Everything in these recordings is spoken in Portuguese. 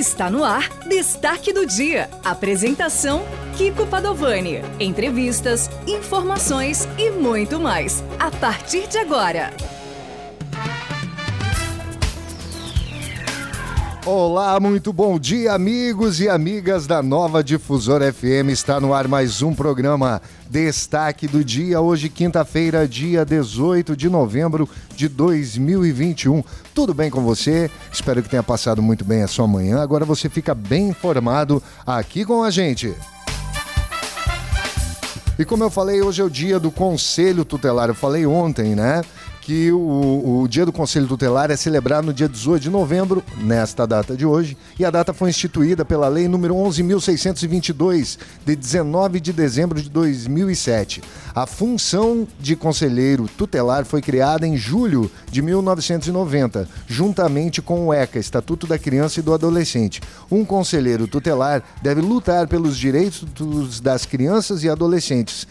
Está no ar Destaque do Dia. Apresentação: Kiko Padovani. Entrevistas, informações e muito mais. A partir de agora. Olá, muito bom dia, amigos e amigas da Nova Difusora FM. Está no ar mais um programa Destaque do Dia. Hoje, quinta-feira, dia 18 de novembro de 2021. Tudo bem com você? Espero que tenha passado muito bem a sua manhã. Agora você fica bem informado aqui com a gente. E como eu falei, hoje é o dia do Conselho Tutelar. Eu falei ontem, né? Que o, o Dia do Conselho Tutelar é celebrado no dia 18 de novembro, nesta data de hoje, e a data foi instituída pela Lei número 11.622, de 19 de dezembro de 2007. A função de conselheiro tutelar foi criada em julho de 1990, juntamente com o ECA, Estatuto da Criança e do Adolescente. Um conselheiro tutelar deve lutar pelos direitos das crianças e adolescentes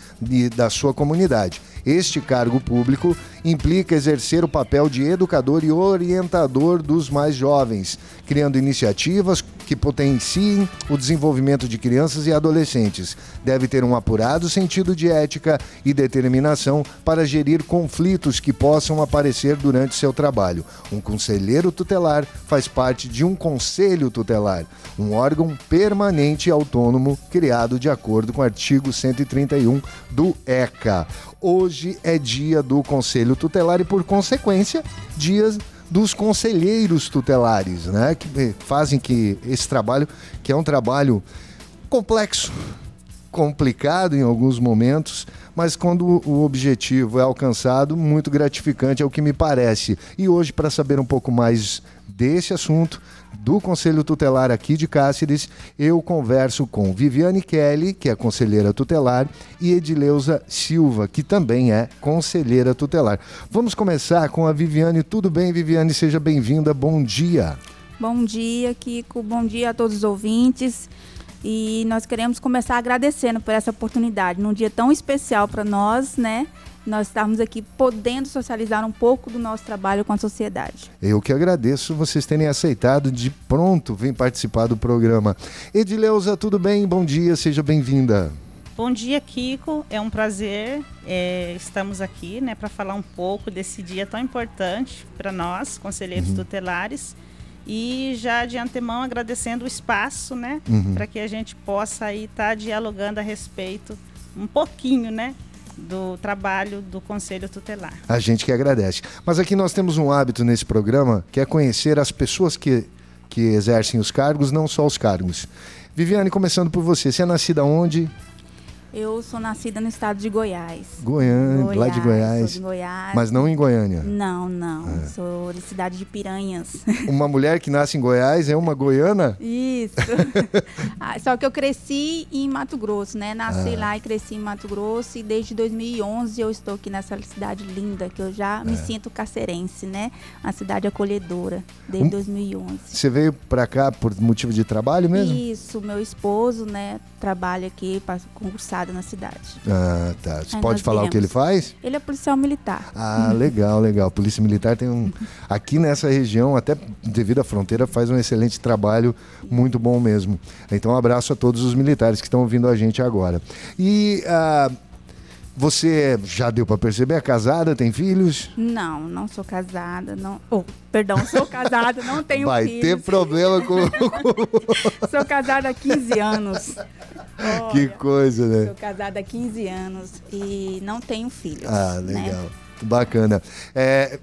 da sua comunidade este cargo público implica exercer o papel de educador e orientador dos mais jovens, criando iniciativas que potenciem o desenvolvimento de crianças e adolescentes. Deve ter um apurado sentido de ética e determinação para gerir conflitos que possam aparecer durante seu trabalho. Um conselheiro tutelar faz parte de um conselho tutelar, um órgão permanente e autônomo criado de acordo com o artigo 131 do ECA. Hoje é dia do Conselho Tutelar e, por consequência, dias dos conselheiros tutelares, né? Que fazem que esse trabalho, que é um trabalho complexo, complicado em alguns momentos, mas quando o objetivo é alcançado, muito gratificante, é o que me parece. E hoje, para saber um pouco mais desse assunto, do Conselho Tutelar aqui de Cáceres, eu converso com Viviane Kelly, que é conselheira tutelar, e Edileuza Silva, que também é conselheira tutelar. Vamos começar com a Viviane. Tudo bem, Viviane? Seja bem-vinda. Bom dia. Bom dia, Kiko. Bom dia a todos os ouvintes. E nós queremos começar agradecendo por essa oportunidade, num dia tão especial para nós, né? Nós estarmos aqui podendo socializar um pouco do nosso trabalho com a sociedade. Eu que agradeço vocês terem aceitado de pronto vir participar do programa. Edileuza, tudo bem? Bom dia, seja bem-vinda. Bom dia, Kiko. É um prazer. É, estamos aqui né, para falar um pouco desse dia tão importante para nós, conselheiros uhum. tutelares. E já de antemão agradecendo o espaço, né? Uhum. Para que a gente possa estar tá dialogando a respeito um pouquinho, né? Do trabalho do Conselho Tutelar. A gente que agradece. Mas aqui nós temos um hábito nesse programa que é conhecer as pessoas que, que exercem os cargos, não só os cargos. Viviane, começando por você, você é nascida onde? Eu sou nascida no estado de Goiás. Goiânia, Goiás, lá de Goiás. de Goiás. Mas não em Goiânia. Não, não. É. Sou de cidade de Piranhas. Uma mulher que nasce em Goiás é uma goiana? Isso. ah, só que eu cresci em Mato Grosso, né? Nasci ah. lá e cresci em Mato Grosso e desde 2011 eu estou aqui nessa cidade linda que eu já é. me sinto cacerense, né? Uma cidade acolhedora desde um, 2011. Você veio para cá por motivo de trabalho mesmo? Isso, meu esposo, né, trabalha aqui para concursar na cidade. Ah, tá. Você Aí pode falar viemos. o que ele faz? Ele é policial militar. Ah, legal, legal. Polícia Militar tem um. Aqui nessa região, até devido à fronteira, faz um excelente trabalho, muito bom mesmo. Então, um abraço a todos os militares que estão ouvindo a gente agora. E. Ah, você já deu para perceber? É casada? Tem filhos? Não, não sou casada. Não... Oh, perdão, sou casada, não tenho Vai filhos. Vai ter problema com. sou casada há 15 anos. Olha, que coisa, né? Sou casada há 15 anos e não tenho filhos. Ah, né? legal. Né? Bacana. É,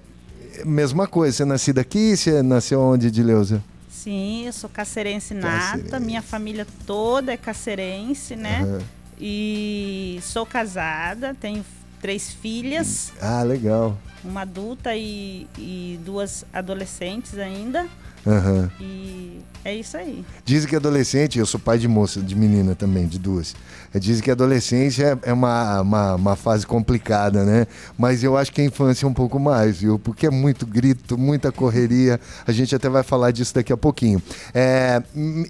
mesma coisa, você é nascida aqui? Você nasceu onde, Dileuza? Sim, eu sou cacerense nata, cacerense. minha família toda é cacerense, né? Uhum. E sou casada, tenho três filhas. Ah, legal. Uma adulta e, e duas adolescentes ainda. Uhum. E é isso aí. Dizem que adolescente, eu sou pai de moça, de menina também, de duas. É, dizem que adolescência é, é uma, uma, uma, fase complicada, né? Mas eu acho que a infância é um pouco mais, viu? Porque é muito grito, muita correria. A gente até vai falar disso daqui a pouquinho. É,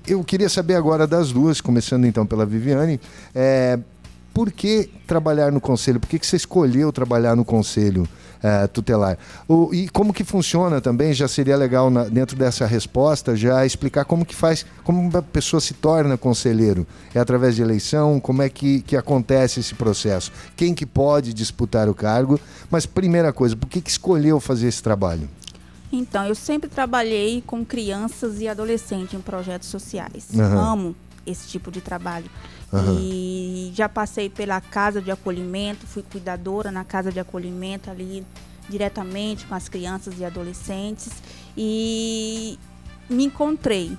eu queria saber agora das duas, começando então pela Viviane. É, por que trabalhar no conselho? Por que, que você escolheu trabalhar no conselho? É, tutelar. O, e como que funciona também, já seria legal na, dentro dessa resposta já explicar como que faz, como a pessoa se torna conselheiro. É através de eleição? Como é que, que acontece esse processo? Quem que pode disputar o cargo? Mas primeira coisa, por que, que escolheu fazer esse trabalho? Então, eu sempre trabalhei com crianças e adolescentes em projetos sociais. Uhum. Amo esse tipo de trabalho. Uhum. E já passei pela casa de acolhimento, fui cuidadora na casa de acolhimento ali diretamente com as crianças e adolescentes e me encontrei,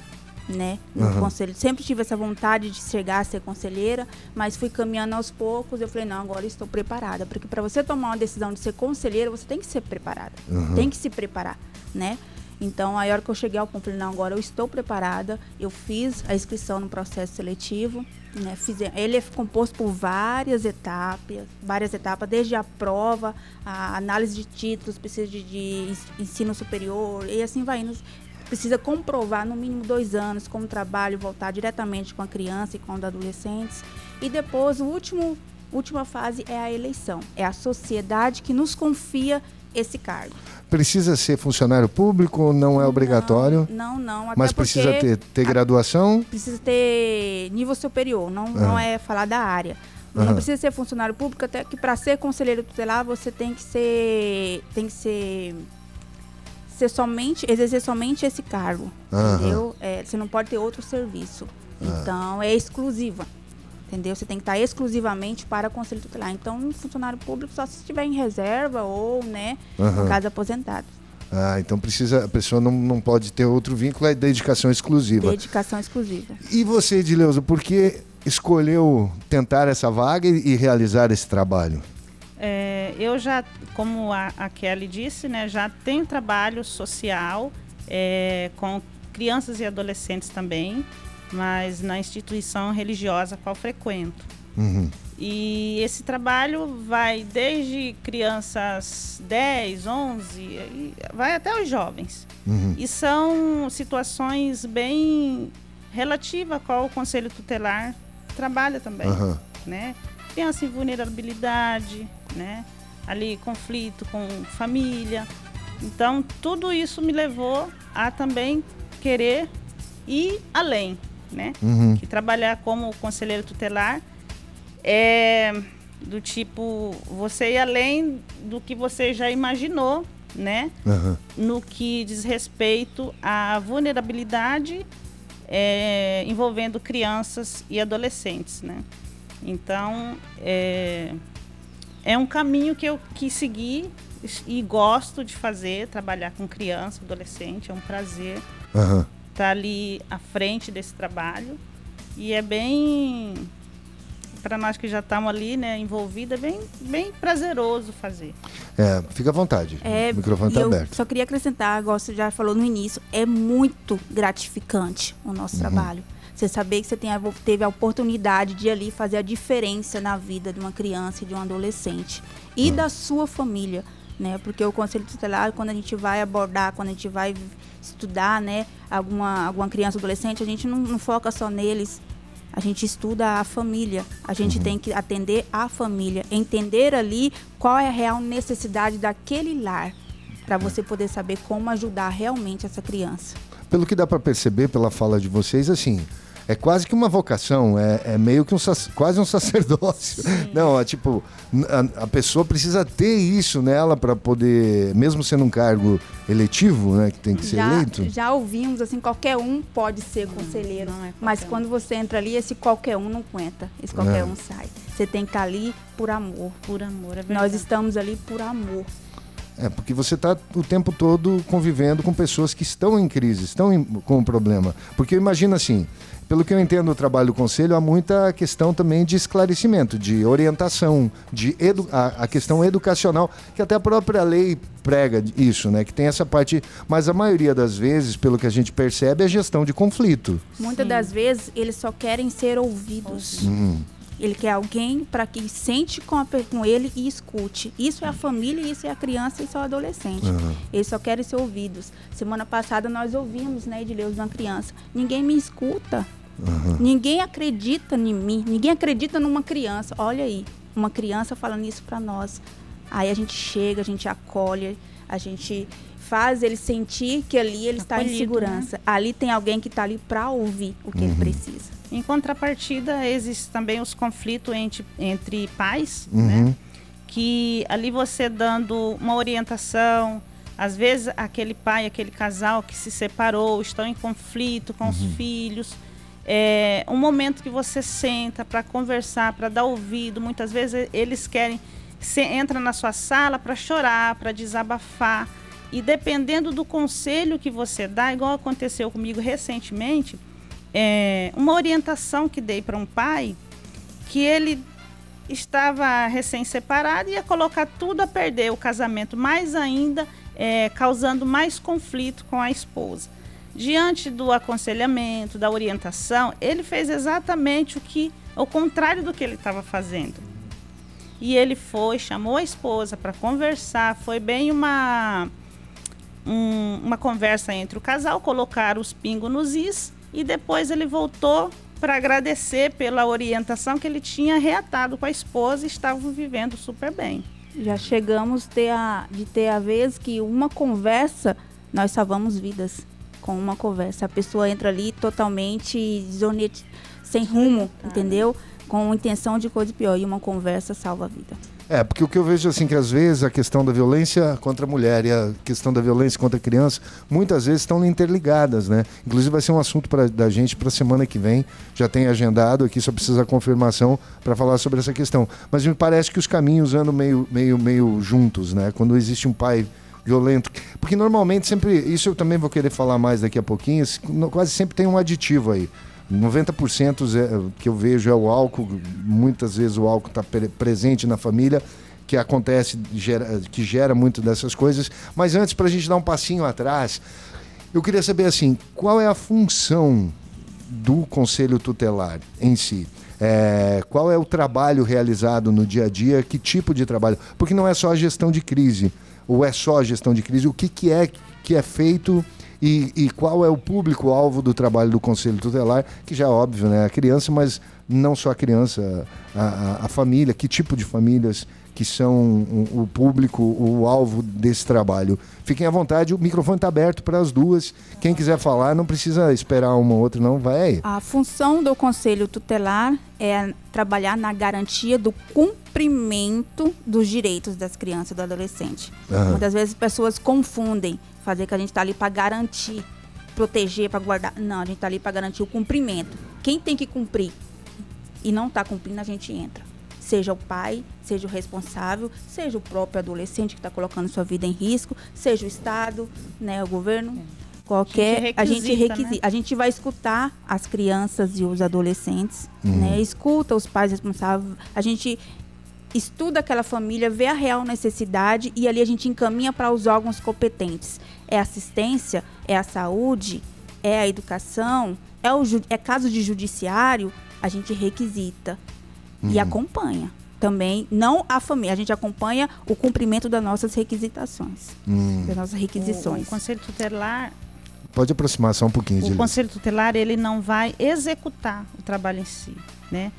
né, no Uhum. conselho. Sempre tive essa vontade de chegar a ser conselheira, mas fui caminhando aos poucos. Eu falei, não, agora estou preparada, porque para você tomar uma decisão de ser conselheira, você tem que ser preparada, Uhum. tem que se preparar, né? Então, a hora que eu cheguei ao ponto, falei, não, agora eu estou preparada. Eu fiz a inscrição no processo seletivo. Né? Fiz, ele é composto por várias etapas, várias etapas, desde a prova, a análise de títulos, precisa de, de ensino superior, e assim vai indo. Precisa comprovar no mínimo dois anos como trabalho, voltar diretamente com a criança e com os adolescentes. E depois, o último, última fase é a eleição. É a sociedade que nos confia esse cargo. Precisa ser funcionário público? Não é obrigatório? Não, não. Até Mas precisa ter, ter graduação? Precisa ter nível superior, não, não é falar da área. Não precisa ser funcionário público, até que para ser conselheiro tutelar você tem que ser. tem que ser. ser somente. exercer somente esse cargo. Aham. Entendeu? É, você não pode ter outro serviço. Então é exclusiva. Entendeu? Você tem que estar exclusivamente para conselho tutelar. Então, um funcionário público só se estiver em reserva ou, né, Aham. no caso aposentado. Ah, então precisa, a pessoa não, não pode ter outro vínculo, é dedicação exclusiva. Dedicação exclusiva. E você, Edileuza, por que escolheu tentar essa vaga e, e realizar esse trabalho? É, eu já, como a, a Kelly disse, né, já tenho trabalho social é, com crianças e adolescentes também, mas na instituição religiosa a qual frequento. Uhum. E esse trabalho vai desde crianças 10, 11, e vai até os jovens. Uhum. E são situações bem relativas a qual o Conselho Tutelar trabalha também Aham. né? Criança em vulnerabilidade, né? Ali conflito com família. Então, tudo isso me levou a também querer ir além, né? Uhum. Que trabalhar como conselheiro tutelar é do tipo você ir além do que você já imaginou, né? Aham. no que diz respeito à vulnerabilidade é, envolvendo crianças e adolescentes, né? Então, é, é um caminho que eu quis seguir e gosto de fazer, trabalhar com criança, adolescente, é um prazer Aham. Estar ali à frente desse trabalho e é bem para nós que já estamos ali, né, envolvida, é bem bem prazeroso fazer. É, fica à vontade. É, o microfone está aberto. Só queria acrescentar, igual você já falou no início, é muito gratificante o nosso Uhum. trabalho. Você saber que você tem a- teve a oportunidade de ali fazer a diferença na vida de uma criança e de um adolescente e da sua família, né? Porque o conselho tutelar, quando a gente vai abordar, quando a gente vai estudar, né, alguma alguma criança adolescente, a gente não, não foca só neles. A gente estuda a família. A gente tem que atender a família, entender ali qual é a real necessidade daquele lar, para você poder saber como ajudar realmente essa criança. Pelo que dá para perceber pela fala de vocês, assim, é quase que uma vocação, é, é meio que um quase um sacerdócio. Não, é tipo, a, a pessoa precisa ter isso nela para poder, mesmo sendo um cargo eletivo, né, que tem que ser já, eleito. já ouvimos assim, qualquer um pode ser conselheiro, não é mas um. quando você entra ali, esse qualquer um não aguenta, esse qualquer É. um sai. Você tem que estar ali por amor. Por amor, é verdade. Nós estamos ali por amor. É, porque você está o tempo todo convivendo com pessoas que estão em crise, estão em- com um problema. Porque imagina assim, pelo que eu entendo do trabalho do conselho, há muita questão também de esclarecimento, de orientação, de edu a, a questão educacional, que até a própria lei prega isso, né? Que tem essa parte, mas a maioria das vezes, pelo que a gente percebe, é gestão de conflito. Muitas das vezes eles só querem ser ouvidos. Uhum. Ele quer alguém para que sente com, a com ele e escute. Isso é a família, isso é a criança, isso é o adolescente. Eles só querem ser ouvidos. Semana passada nós ouvimos, né, de uma criança. Ninguém me escuta. Ninguém acredita em mim. Ninguém acredita numa criança. Olha aí, uma criança falando isso para nós. Aí a gente chega, a gente acolhe, a gente faz ele sentir que ali ele está em Acolhido, segurança. né? Ali tem alguém que está ali para ouvir o que ele precisa. Em contrapartida, existem também os conflitos entre, entre pais, Uhum. né? Que ali você dando uma orientação, às vezes aquele pai, aquele casal que se separou, estão em conflito com os filhos. É um momento que você senta para conversar, para dar ouvido. Muitas vezes eles querem, você entra na sua sala para chorar, para desabafar. E dependendo do conselho que você dá, igual aconteceu comigo recentemente, é, uma orientação que dei para um pai que ele estava recém-separado e ia colocar tudo a perder o casamento, mais ainda é, causando mais conflito com a esposa. Diante do aconselhamento, da orientação, ele fez exatamente o que, o contrário do que ele estava fazendo. E ele foi, chamou a esposa para conversar, foi bem uma um- uma conversa entre o casal, colocaram os pingos nos is e depois ele voltou para agradecer pela orientação que ele tinha reatado com a esposa e estavam vivendo super bem. Já chegamos ter a, de ter a vez que uma conversa, nós salvamos vidas com uma conversa. A pessoa entra ali totalmente sem rumo, entendeu? Com intenção de coisa pior. E uma conversa salva a vida. É, porque o que eu vejo assim que às vezes a questão da violência contra a mulher e a questão da violência contra a criança muitas vezes estão interligadas, né? Inclusive vai ser um assunto pra, da gente para a semana que vem. Já tem agendado aqui, só precisa confirmação para falar sobre essa questão. Mas me parece que os caminhos andam meio, meio, meio juntos, né? Quando existe um pai violento, porque normalmente sempre isso eu também vou querer falar mais daqui a pouquinho. Quase sempre tem um aditivo aí. 90% é- que eu vejo é o álcool, muitas vezes o álcool está presente na família, que acontece, que gera muito dessas coisas. Mas antes, para a gente dar um passinho atrás, eu queria saber assim, qual é a função do Conselho Tutelar em si? É, qual é o trabalho realizado no dia a dia? Que tipo de trabalho? Porque não é só a gestão de crise, ou é só a gestão de crise. O que, que é que é feito e, e qual é o público-alvo do trabalho do Conselho Tutelar? Que já é óbvio, né? A criança, mas não só a criança, a, a- a família, que tipo de famílias que são o, o público, o alvo desse trabalho. Fiquem à vontade, o microfone está aberto para as duas. Quem quiser falar, não precisa esperar uma ou outra, não. Vai aí. A função do Conselho Tutelar é trabalhar na garantia do cumprimento dos direitos das crianças e do adolescente. Aham. Muitas vezes as pessoas confundem, fazer que a gente está ali para garantir, proteger, para guardar. Não, a gente está ali para garantir o cumprimento. Quem tem que cumprir e não está cumprindo, a gente entra. Seja o pai, seja o responsável, seja o próprio adolescente que está colocando sua vida em risco, seja o Estado, né, o governo, qualquer. A gente requisita, requisita. né? A gente vai escutar as crianças e os adolescentes, né? Escuta os pais responsáveis. A gente estuda aquela família, vê a real necessidade e ali a gente encaminha para os órgãos competentes. É assistência, é a saúde, é a educação, é, o é caso de judiciário, a gente requisita e acompanha. Também, não a família, a gente acompanha o cumprimento das nossas requisitações, Hum. das nossas O, requisições. o Conselho Tutelar Pode aproximar só um pouquinho, O conselho tutelar ele não vai executar o trabalho em si, né?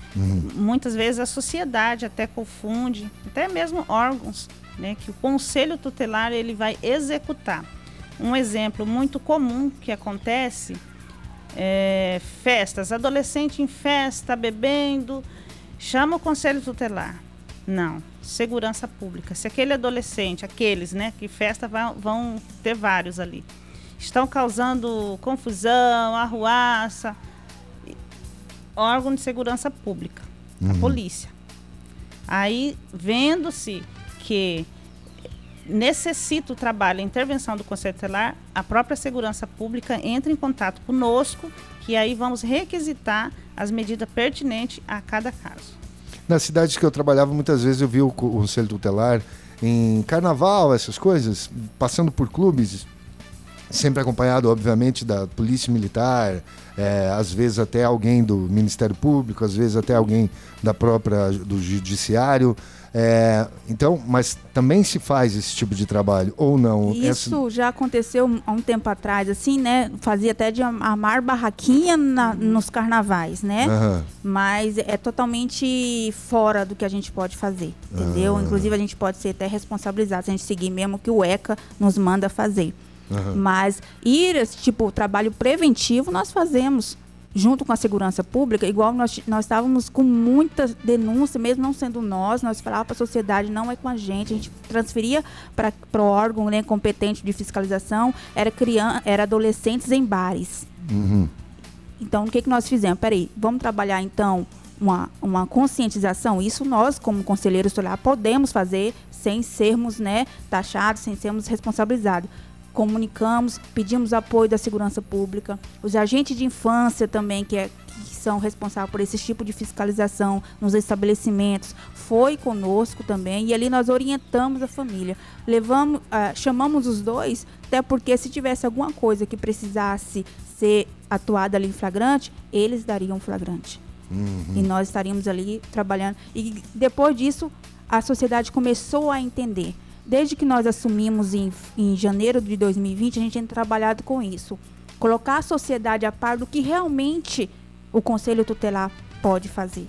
Muitas vezes a sociedade até confunde, até mesmo órgãos, né? Que o conselho tutelar ele vai executar. Um exemplo muito comum que acontece é festas, adolescente em festa bebendo, chama o conselho tutelar. Não, segurança pública. Se aquele adolescente, aqueles, né, que festa vão, vão ter vários ali estão causando confusão, arruaça. Órgão de segurança pública, a polícia. Aí, vendo-se que necessita o trabalho, a intervenção do Conselho Tutelar, a própria segurança pública entra em contato conosco, que aí vamos requisitar as medidas pertinentes a cada caso. Nas cidades que eu trabalhava, muitas vezes eu vi o Conselho Tutelar em carnaval, essas coisas, passando por clubes. sempre acompanhado, obviamente, da polícia militar, é, às vezes até alguém do Ministério Público, às vezes até alguém da própria do Judiciário. É, então, mas também se faz esse tipo de trabalho ou não? Isso Essa... já aconteceu há um tempo atrás, assim, né? Fazia até de amar barraquinha na, nos carnavais, né? Uhum. Mas é totalmente fora do que a gente pode fazer, entendeu? Uhum. Inclusive a gente pode ser até responsabilizado se a gente seguir mesmo o que o ECA nos manda fazer. Uhum. Mas ir, tipo, trabalho preventivo nós fazemos junto com a segurança pública, igual nós, nós estávamos com muita denúncia, mesmo não sendo nós, nós falávamos para a sociedade, não é com a gente, a gente transferia para o órgão né, competente de fiscalização, era, criança, era adolescentes em bares. Uhum. Então, o que, que nós fizemos? Peraí, vamos trabalhar então uma, uma conscientização? Isso nós, como conselheiros lá, podemos fazer sem sermos né, taxados, sem sermos responsabilizados comunicamos, pedimos apoio da segurança pública, os agentes de infância também, que, é, que são responsáveis por esse tipo de fiscalização nos estabelecimentos, foi conosco também, e ali nós orientamos a família. Levamos, uh, chamamos os dois, até porque se tivesse alguma coisa que precisasse ser atuada ali em flagrante, eles dariam flagrante. Uhum. E nós estaríamos ali trabalhando. E depois disso, a sociedade começou a entender desde que nós assumimos em, em janeiro de 2020, a gente tem trabalhado com isso. Colocar a sociedade a par do que realmente o Conselho Tutelar pode fazer.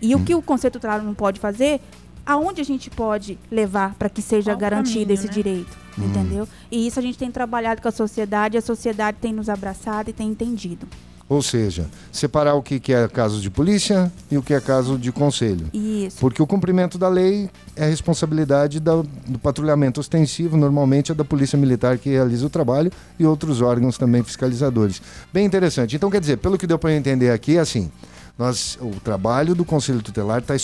E hum. o que o Conselho Tutelar não pode fazer, aonde a gente pode levar para que seja Qual garantido caminho, esse né? direito, hum. entendeu? E isso a gente tem trabalhado com a sociedade, a sociedade tem nos abraçado e tem entendido. Ou seja, separar o que é caso de polícia e o que é caso de conselho. Isso. Porque o cumprimento da lei é responsabilidade da, do patrulhamento ostensivo, normalmente é da Polícia Militar que realiza o trabalho e outros órgãos também fiscalizadores. Bem interessante. Então, quer dizer, pelo que deu para entender aqui, é assim, nós, o trabalho do Conselho Tutelar está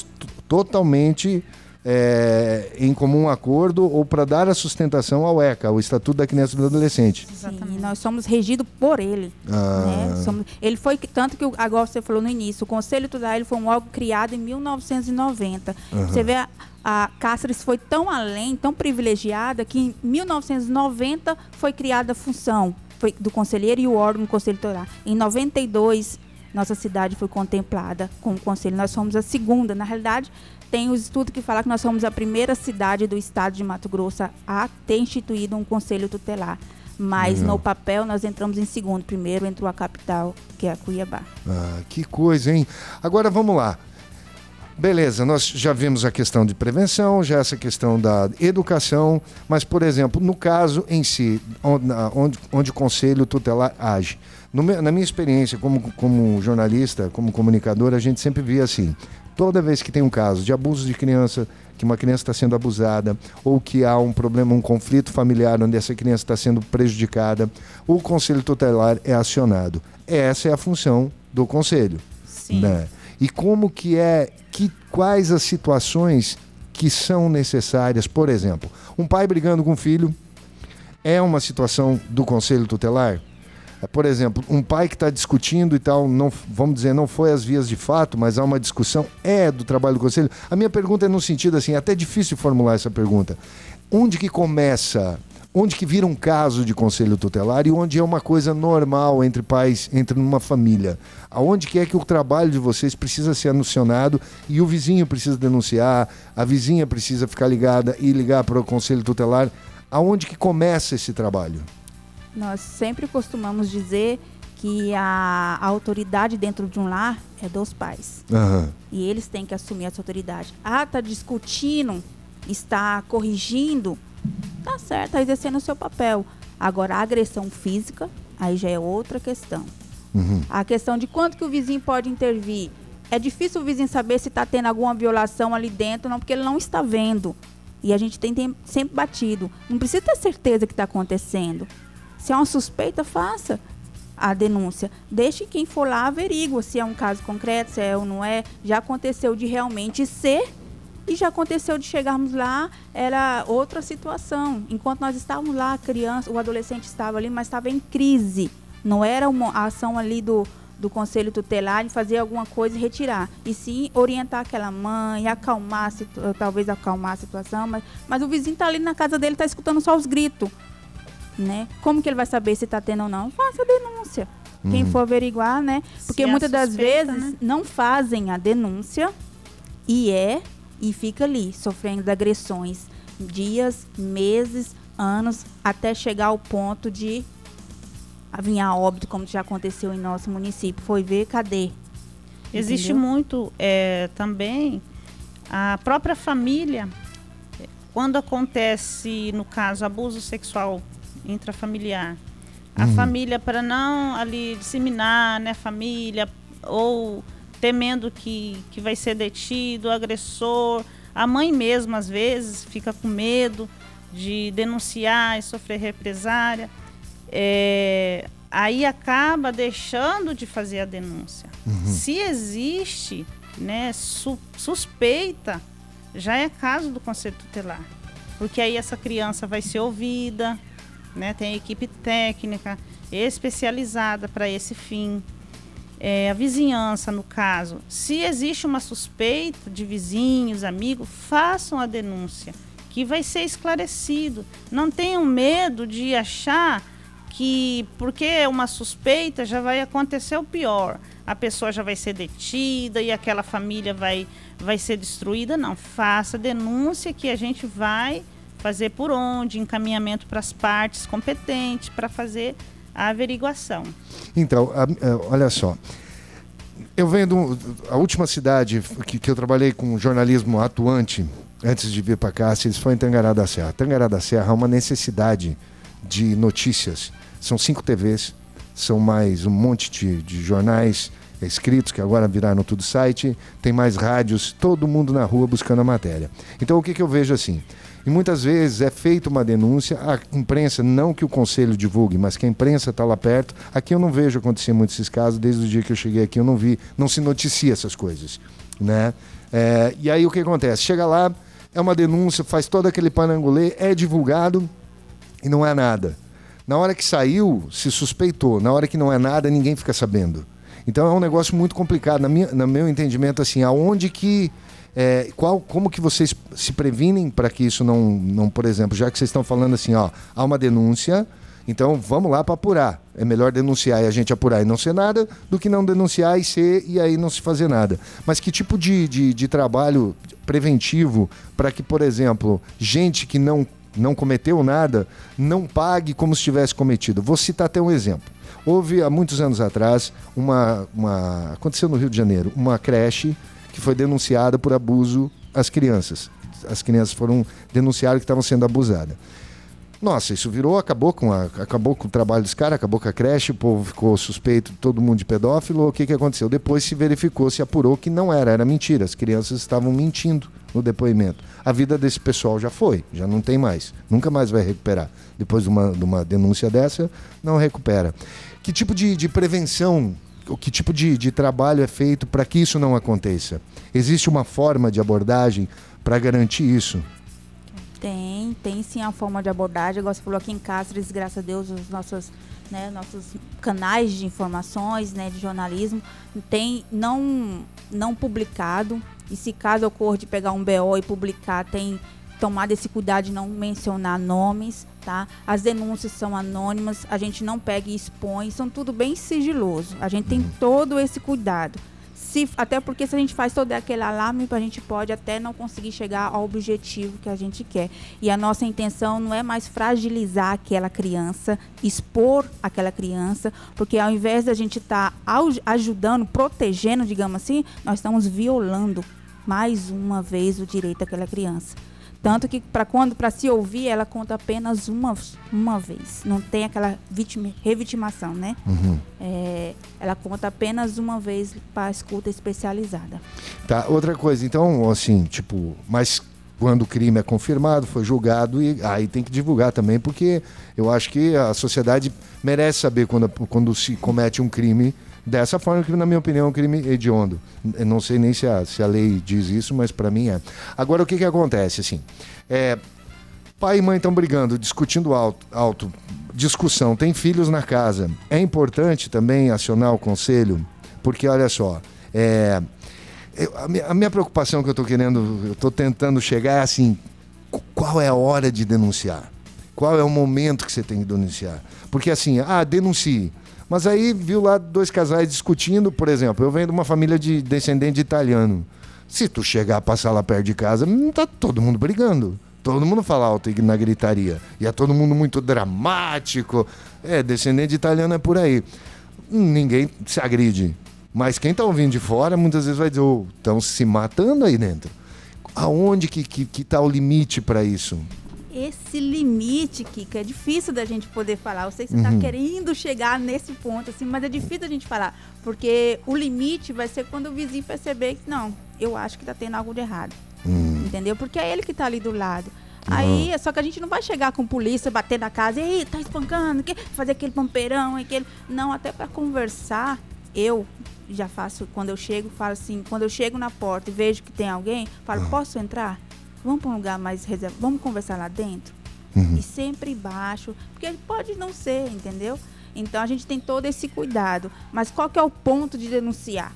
totalmente é, em comum acordo ou para dar a sustentação ao ECA, o Estatuto da Criança e do Adolescente. Exatamente. Sim, nós somos regidos por ele. Ah. Né? Somos, ele foi tanto que agora você falou no início, o Conselho Tutelar ele foi um órgão criado em 1990. Uhum. Você vê a, a Cáceres foi tão além, tão privilegiada que em 1990 foi criada a função foi do conselheiro e o órgão do Conselho Tutelar. Em 92 nossa cidade foi contemplada com o conselho. Nós somos a segunda, na realidade, tem o estudo que fala que nós somos a primeira cidade do estado de Mato Grosso a ter instituído um conselho tutelar. Mas no papel nós entramos em segundo. Primeiro entrou a capital, que é a Cuiabá. Ah, que coisa, hein? Agora vamos lá. Beleza, nós já vimos a questão de prevenção, já essa questão da educação, mas, por exemplo, no caso em si, onde, onde, onde o conselho tutelar age. No, na minha experiência como, como jornalista, como comunicador, a gente sempre via assim: toda vez que tem um caso de abuso de criança, que uma criança está sendo abusada, ou que há um problema, um conflito familiar onde essa criança está sendo prejudicada, o conselho tutelar é acionado. Essa é a função do conselho. Sim. Né? E como que é, que, quais as situações que são necessárias, por exemplo, um pai brigando com o filho é uma situação do conselho tutelar? Por exemplo, um pai que está discutindo e tal, não, vamos dizer, não foi às vias de fato, mas há uma discussão, é do trabalho do conselho. A minha pergunta é no sentido assim, é até difícil formular essa pergunta. Onde que começa onde que vira um caso de conselho tutelar e onde é uma coisa normal entre pais, entre uma família. Aonde que é que o trabalho de vocês precisa ser anunciado e o vizinho precisa denunciar, a vizinha precisa ficar ligada e ligar para o conselho tutelar. Aonde que começa esse trabalho? Nós sempre costumamos dizer que a, a autoridade dentro de um lar é dos pais. Uhum. E eles têm que assumir essa autoridade. Ah, está discutindo, está corrigindo, tá certo, está exercendo o seu papel. Agora, a agressão física, aí já é outra questão. Uhum. A questão de quanto que o vizinho pode intervir. É difícil o vizinho saber se está tendo alguma violação ali dentro, não, porque ele não está vendo. E a gente tem, tem sempre batido. Não precisa ter certeza que está acontecendo. Se é uma suspeita, faça a denúncia. Deixe quem for lá averigua se é um caso concreto, se é ou não é. Já aconteceu de realmente ser e já aconteceu de chegarmos lá, era outra situação. Enquanto nós estávamos lá, a criança, o adolescente estava ali, mas estava em crise. Não era uma ação ali do, do conselho tutelar de fazer alguma coisa e retirar. E sim orientar aquela mãe, acalmar, talvez acalmar a situação, mas, mas o vizinho está ali na casa dele, está escutando só os gritos né? Como que ele vai saber se está tendo ou não? Faça a denúncia. Quem for averiguar, né? Porque Se há muitas das suspeita, vezes né? não fazem a denúncia e é e fica ali sofrendo agressões dias, meses, anos até chegar ao ponto de vir a óbito, como já aconteceu em nosso município. Foi ver, cadê? Existe Entendeu? muito é, também a própria família, quando acontece, no caso, abuso sexual intrafamiliar, a família, para não ali disseminar, né, família, ou temendo que, que vai ser detido, o agressor, a mãe mesmo, às vezes, fica com medo de denunciar e sofrer represária. É, aí acaba deixando de fazer a denúncia. Se existe né, su- suspeita, já é caso do conselho tutelar. Porque aí essa criança vai ser ouvida, né, tem equipe técnica especializada para esse fim. É, a vizinhança, no caso, se existe uma suspeita de vizinhos, amigos, façam a denúncia, que vai ser esclarecido. Não tenham medo de achar que porque é uma suspeita já vai acontecer o pior. A pessoa já vai ser detida e aquela família vai, vai ser destruída. Não, faça denúncia que a gente vai fazer por onde, encaminhamento para as partes competentes para fazer a averiguação. Então, a- a- olha só. Eu venho do, a última cidade que, que eu trabalhei com jornalismo atuante antes de vir para cá, isso foi em Tangará da Serra. Tangará da Serra é uma necessidade de notícias. São cinco TVs, são mais um monte de, de jornais escritos que agora viraram tudo site, tem mais rádios, todo mundo na rua buscando a matéria. Então o que, que eu vejo assim? E muitas vezes é feita uma denúncia, a imprensa, não que o conselho divulgue, mas que a imprensa está lá perto. Aqui eu não vejo acontecer muito esses casos, desde o dia que eu cheguei aqui eu não vi, não se noticia essas coisas. Né? É, e aí o que acontece? Chega lá, é uma denúncia, faz todo aquele panangolê, é divulgado e não é nada. Na hora que saiu, se suspeitou. Na hora que não é nada, ninguém fica sabendo. Então é um negócio muito complicado. Na minha, no meu entendimento, assim, aonde que. É, qual, como que vocês se previnem para que isso não, não, por exemplo, já que vocês estão falando assim, ó, há uma denúncia, então vamos lá para apurar. É melhor denunciar e a gente apurar e não ser nada do que não denunciar e ser e aí não se fazer nada. Mas que tipo de, de, de trabalho preventivo para que, por exemplo, gente que não, não cometeu nada não pague como se tivesse cometido? Vou citar até um exemplo. Houve há muitos anos atrás uma, uma aconteceu no Rio de Janeiro uma creche que foi denunciada por abuso às crianças. As crianças foram denunciadas que estavam sendo abusadas. Nossa, isso virou, acabou com, a, acabou com o trabalho dos caras, acabou com a creche, o povo ficou suspeito, todo mundo de pedófilo. O que, que aconteceu? Depois se verificou, se apurou que não era, era mentira. As crianças estavam mentindo no depoimento. A vida desse pessoal já foi, já não tem mais. Nunca mais vai recuperar. Depois de uma, de uma denúncia dessa, não recupera. Que tipo de, de prevenção, que tipo de, de trabalho é feito para que isso não aconteça? Existe uma forma de abordagem para garantir isso? Tem, tem sim a forma de abordagem. Igual você falou aqui em Cáceres, graças a Deus, os nossos, né, nossos canais de informações, né, de jornalismo, tem não, não publicado. E se caso ocorra de pegar um BO e publicar, tem tomado esse cuidado de não mencionar nomes, tá? As denúncias são anônimas, a gente não pega e expõe, são tudo bem sigiloso. A gente tem todo esse cuidado. Se, até porque se a gente faz todo aquele alarme, a gente pode até não conseguir chegar ao objetivo que a gente quer. E a nossa intenção não é mais fragilizar aquela criança, expor aquela criança, porque ao invés da gente estar ajudando, protegendo, digamos assim, nós estamos violando mais uma vez o direito daquela criança. Tanto que para quando para se ouvir, ela conta apenas uma, uma vez. Não tem aquela vitima, revitimação, né? É, ela conta apenas uma vez para escuta especializada. Tá, outra coisa, então, assim, tipo, mas quando o crime é confirmado, foi julgado, e aí tem que divulgar também, porque eu acho que a sociedade merece saber quando, quando se comete um crime dessa forma, que na minha opinião é um crime hediondo. Eu não sei nem se a, se a lei diz isso, mas para mim é. Agora, o que que acontece, assim, é, pai e mãe estão brigando, discutindo alto, alto, discussão, tem filhos na casa. É importante também acionar o conselho, porque olha só, é, eu- a, minha, a minha preocupação que eu estou querendo, eu estou tentando chegar é assim, qu- qual é a hora de denunciar? Qual é o momento que você tem que denunciar? Porque assim, ah, denuncie. Mas aí viu lá dois casais discutindo, por exemplo, eu venho de uma família de descendente de italiano. Se tu chegar a passar lá perto de casa, hum, tá todo mundo brigando. Todo mundo fala alto na gritaria. E é todo mundo muito dramático. É, descendente de italiano é por aí. Ninguém se agride. Mas quem tá ouvindo de fora muitas vezes vai dizer, estão se matando aí dentro. Aonde que, que, que tá o limite para isso? Esse limite, Kika, é difícil da gente poder falar. Eu sei que você está Uhum. querendo chegar nesse ponto, assim, mas é difícil a gente falar. Porque o limite vai ser quando o vizinho perceber que, não, eu acho que tá tendo algo de errado. Hum. Entendeu? Porque é ele que tá ali do lado. Aí, só que a gente não vai chegar com polícia, bater na casa, e aí, tá espancando, que, fazer aquele pampeirão, aquele. Não, até para conversar, eu já faço, quando eu chego, falo assim, quando eu chego na porta e vejo que tem alguém, falo, posso entrar? Vamos para um lugar mais reservado, vamos conversar lá dentro? Uhum. E sempre baixo, porque pode não ser, entendeu? Então a gente tem todo esse cuidado. Mas qual que é o ponto de denunciar?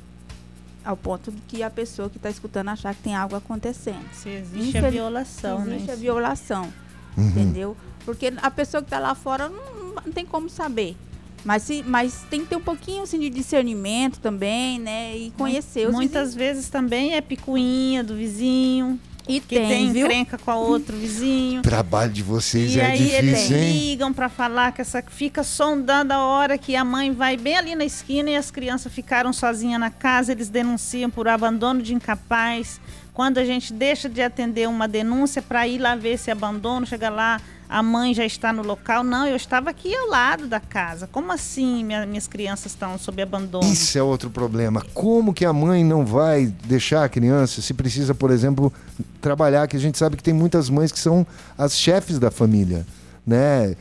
Ao ponto de que a pessoa que está escutando achar que tem algo acontecendo. Se existe a Infeliz- violação, Existe né? a violação, Uhum. entendeu? Porque a pessoa que está lá fora não, não tem como saber. Mas, se, mas tem que ter um pouquinho assim, de discernimento também, né? E conhecer os Muitas vezes também é picuinha do vizinho, E que tem, tem, viu? encrenca com a outro vizinho. O trabalho de vocês E é aí eles difícil, hein? ligam pra falar que essa fica sondando a hora que a mãe vai bem ali na esquina e as crianças ficaram sozinhas na casa, eles denunciam por abandono de incapaz. Quando a gente deixa de atender uma denúncia para ir lá ver esse abandono, chega lá, a mãe já está no local. Não, eu estava aqui ao lado da casa. Como assim minha- minhas crianças estão sob abandono? Isso é outro problema. Como que a mãe não vai deixar a criança se precisa, por exemplo, trabalhar? Que a gente sabe que tem muitas mães que são as chefes da família, né?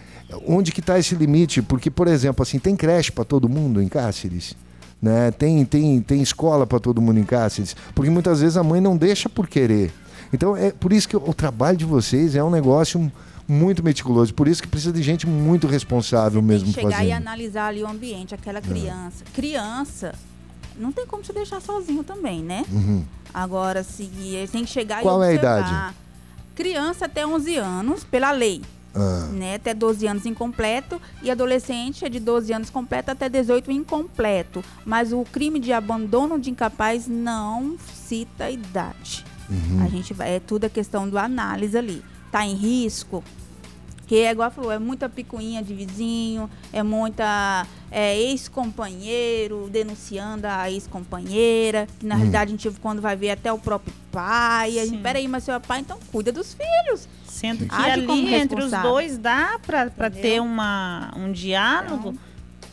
Onde que está esse limite? Porque, por exemplo, assim, tem creche para todo mundo em Cáceres, né? Tem tem tem escola para todo mundo em Cáceres, porque muitas vezes a mãe não deixa por querer. Então é por isso que o trabalho de vocês é um negócio muito meticuloso, por isso que precisa de gente muito responsável mesmo Tem que chegar fazendo. e analisar ali o ambiente, aquela criança. Criança, não tem como você deixar sozinho também, né? Uhum. Agora, se tem que chegar Qual e é a observar. idade? Criança até 11 anos, pela lei. Ah. Né, até 12 anos incompleto e adolescente é de 12 anos completo até 18 incompleto. Mas o crime de abandono de incapaz não cita a idade. Uhum. A gente vai, é tudo a questão do análise ali. Tá em risco? Que é igual falou, é muita picuinha de vizinho, é muita é, ex-companheiro denunciando a ex-companheira, que na Hum. realidade a gente quando vai ver até o próprio pai. A gente, peraí, mas seu pai então cuida dos filhos. Sendo que Age ali entre os dois dá para ter uma, um diálogo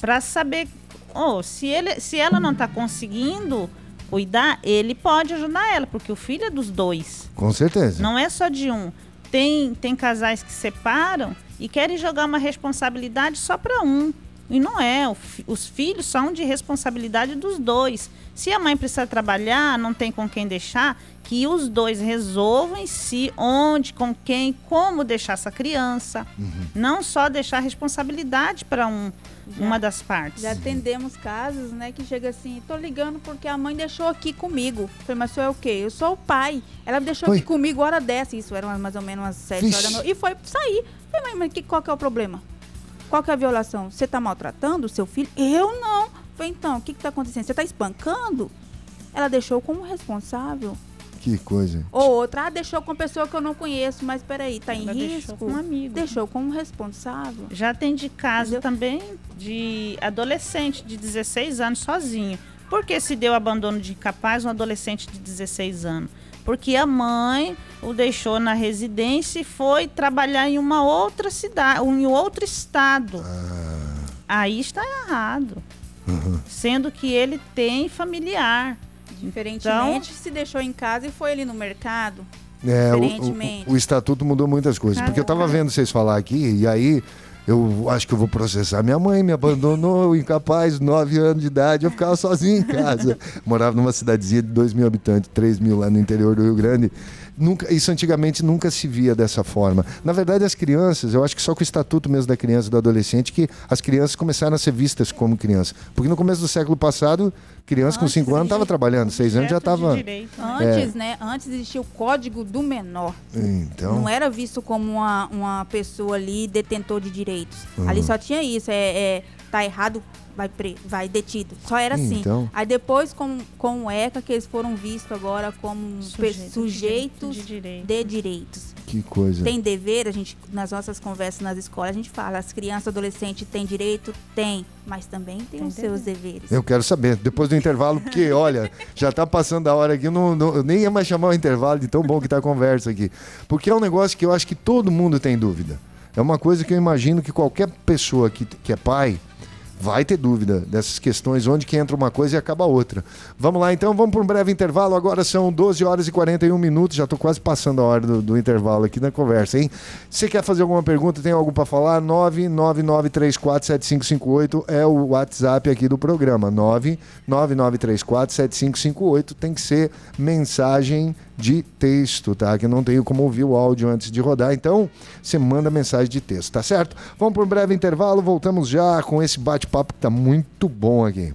para saber oh, se, ele, se ela não está conseguindo cuidar, ele pode ajudar ela, porque o filho é dos dois. Com certeza. Não é só de um. Tem, tem casais que separam e querem jogar uma responsabilidade só para um. E não é. O os filhos são de responsabilidade dos dois. Se a mãe precisa trabalhar, não tem com quem deixar, que os dois resolvam em si onde, com quem, como deixar essa criança. Não só deixar a responsabilidade para um, Já- uma das partes. Já atendemos casos, né, que chega assim, tô ligando porque a mãe deixou aqui comigo. Falei, mas senhor é o quê? Eu sou o pai. Ela deixou Oi. aqui comigo hora dessa. Isso era mais ou menos umas sete Vixe. horas da noite. E foi sair. Falei, mãe, mas que, qual que é o problema? Qual que é a violação? Você tá maltratando o seu filho? Eu não. Falei, então, o que que tá acontecendo? Você tá espancando? Ela deixou como responsável. Que coisa. Ou outra, ah, deixou com pessoa que eu não conheço, mas peraí, tá em Ela deixou risco? com um amigo. Deixou como responsável. Já tem de caso Entendeu? também de adolescente de 16 anos sozinho. Por que se deu abandono de incapaz um adolescente de 16 anos? Porque a mãe o deixou na residência e foi trabalhar em uma outra cidade, em outro estado. Aí está errado. Sendo que ele tem familiar. Diferentemente, se deixou em casa e foi ali no mercado. É, o- Diferentemente. o, o, estatuto mudou muitas coisas. Cada- Porque eu tava vendo vocês falar aqui, e aí eu acho que eu vou processar minha mãe, me abandonou, incapaz, 9 anos de idade, eu ficava sozinho em casa. Morava numa cidadezinha de 2 mil habitantes, 3 mil lá no interior do Rio Grande. Nunca, isso antigamente nunca se via dessa forma. Na verdade, as crianças, eu acho que só com o estatuto mesmo da criança e do adolescente que as crianças começaram a ser vistas como crianças. Porque no começo do século passado, criança com 5 anos estava trabalhando, 6 anos já estava. Né? Antes, é. né? Antes existia o código do menor. Então... Não era visto como uma, uma pessoa ali detentor de direitos. Uhum. Ali só tinha isso. É, é, tá errado, vai, pre, vai detido. Só era assim. Então... Aí depois, com, com o ECA, que eles foram vistos agora como Sujeito sujeitos de, direito. de, direitos. Que coisa. Tem dever, a gente, nas nossas conversas nas escolas, a gente fala, as crianças adolescentes têm direito? Tem, mas também tem, tem os dever. seus deveres. Eu quero saber, depois do intervalo, porque, olha, já está passando a hora aqui, eu, não, não, eu nem ia mais chamar o intervalo de tão bom que está a conversa aqui. Porque é um negócio que eu acho que todo mundo tem dúvida. É uma coisa que eu imagino que qualquer pessoa que, que é pai, vai ter dúvida dessas questões, onde que entra uma coisa e acaba outra. Vamos lá então, vamos para um breve intervalo. Agora são 12 horas e 41 minutos, já estou quase passando a hora do, do, intervalo aqui na conversa, hein? Você quer fazer alguma pergunta, tem algo para falar? 999347558 é o WhatsApp aqui do programa. 999347558 tem que ser mensagem de texto, tá? Que eu não tenho como ouvir o áudio antes de rodar, então você manda mensagem de texto, tá certo? Vamos para um breve intervalo, voltamos já com esse bate-papo que tá muito bom aqui.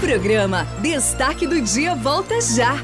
Programa Destaque do Dia volta já.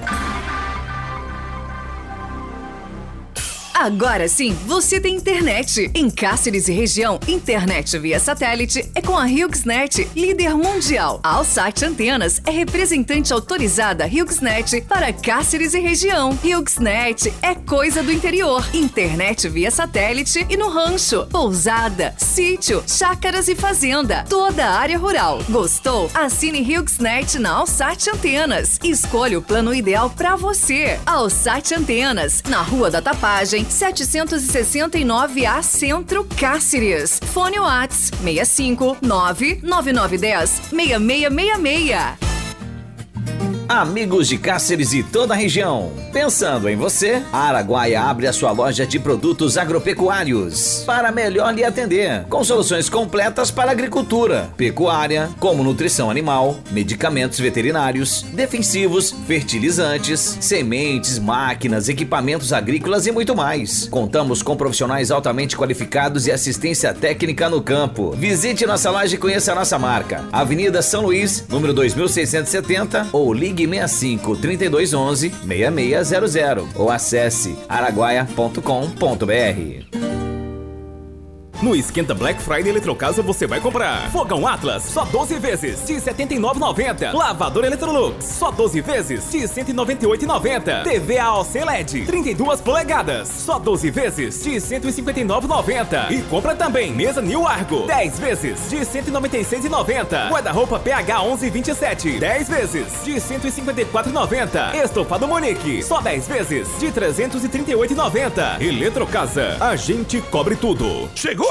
Agora sim, você tem internet. Em Cáceres e região, internet via satélite é com a HughesNet, líder mundial. A Alsat Antenas é representante autorizada HughesNet para Cáceres e região. HughesNet é coisa do interior. Internet via satélite e no rancho, pousada, sítio, chácaras e fazenda. Toda a área rural. Gostou? Assine HughesNet na Alsat Antenas. Escolha o plano ideal para você. Alsat Antenas, na Rua da Tapagem, 769A Centro Cáceres. Fone Whats 65 99910 6666. Amigos de Cáceres e toda a região, pensando em você, a Araguaia abre a sua loja de produtos agropecuários para melhor lhe atender, com soluções completas para agricultura, pecuária, como nutrição animal, medicamentos veterinários, defensivos, fertilizantes, sementes, máquinas, equipamentos agrícolas e muito mais. Contamos com profissionais altamente qualificados e assistência técnica no campo. Visite nossa loja e conheça a nossa marca. Avenida São Luís, número 2670 ou ligue ligue 65 3211 6600 ou acesse araguaia.com.br. No Esquenta Black Friday Eletrocasa você vai comprar Fogão Atlas, só 12 vezes de R$ 79,90. Lavador Electrolux, só 12 vezes de R$ 198,90. TV AOC LED, 32 polegadas, só 12 vezes de R$ 159,90. E compra também mesa New Argo, 10 vezes de R$ 196,90. Guarda-roupa PH 1127, 10 vezes de R$ 154,90. Estofado Monique, só 10 vezes de R$ 338,90. Eletrocasa, a gente cobre tudo. Chegou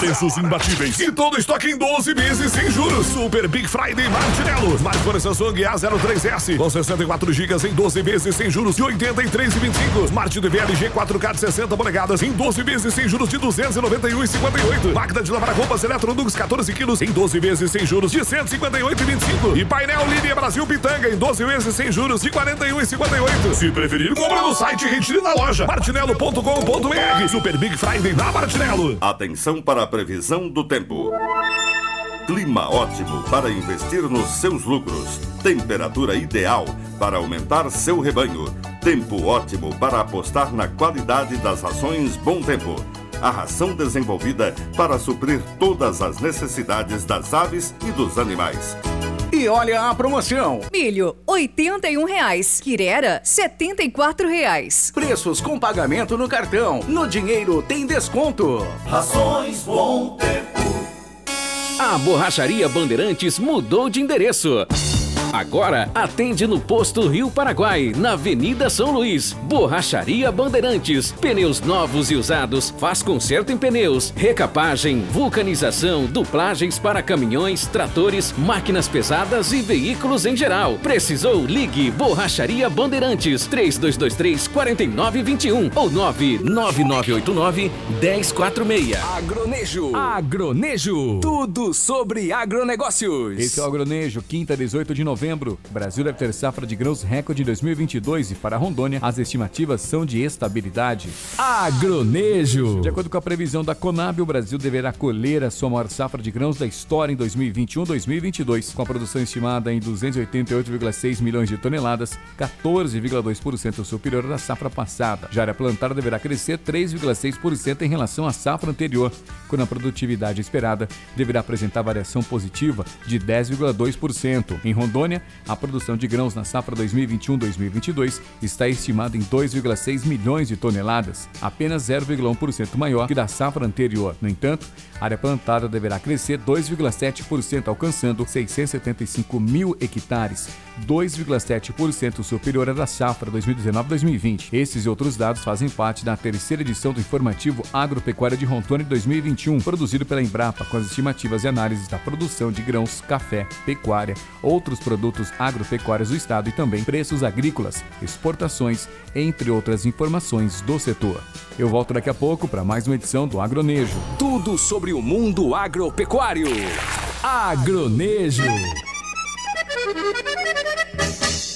Preços imbatíveis e todo estoque em 12 meses sem juros. Super Big Friday Martinello. Smartphone Samsung A03S com 64 GB em 12 meses sem juros de 83,25. Smart TV LG 4K de 60 polegadas em 12 meses sem juros de 291,58. Máquina de lavar roupas Electrolux 14 quilos em 12 meses sem juros de 158,25. E painel Línia Brasil Pitanga em 12 meses sem juros de 41,58. Se preferir, compra no site e retire na loja martinello.com.br. Super Big Friday na Martinello. Atenção Atenção para a previsão do tempo. Clima ótimo para investir nos seus lucros. Temperatura ideal para aumentar seu rebanho. Tempo ótimo para apostar na qualidade das rações Bom Tempo. A ração desenvolvida para suprir todas as necessidades das aves e dos animais. E olha a promoção. Milho, 81 reais. Quirera, 74 reais. Preços com pagamento no cartão. No dinheiro tem desconto. Rações Bom Tempo. A Borracharia Bandeirantes mudou de endereço. Agora atende no posto Rio Paraguai, na Avenida São Luís. Borracharia Bandeirantes. Pneus novos e usados. Faz conserto em pneus, recapagem, vulcanização, duplagens para caminhões, tratores, máquinas pesadas e veículos em geral. Precisou? Ligue Borracharia Bandeirantes 3223 4921 ou 99989 1046. Agronejo. Agronejo. Tudo sobre agronegócios. Esse é o Agronejo, quinta, 18 de novembro. O Brasil deve ter safra de grãos recorde em 2022 e para Rondônia as estimativas são de estabilidade. Agronejo. De acordo com a previsão da Conab, o Brasil deverá colher a sua maior safra de grãos da história em 2021-2022, com a produção estimada em 288,6 milhões de toneladas, 14,2% superior da safra passada. Já a área plantada deverá crescer 3,6% em relação à safra anterior, quando a produtividade esperada deverá apresentar variação positiva de 10,2%. Em Rondônia, a produção de grãos na safra 2021-2022 está estimada em 2,6 milhões de toneladas, apenas 0,1% maior que da safra anterior. No entanto, a área plantada deverá crescer 2,7%, alcançando 675 mil hectares, 2,7% superior à da safra 2019-2020. Esses e outros dados fazem parte da terceira edição do informativo Agropecuária de Rondônia 2021, produzido pela Embrapa, com as estimativas e análises da produção de grãos, café, pecuária, outros produtos agropecuários do estado e também preços agrícolas, exportações, entre outras informações do setor. Eu volto daqui a pouco para mais uma edição do Agronejo. Tudo sobre o mundo agropecuário. Agronejo.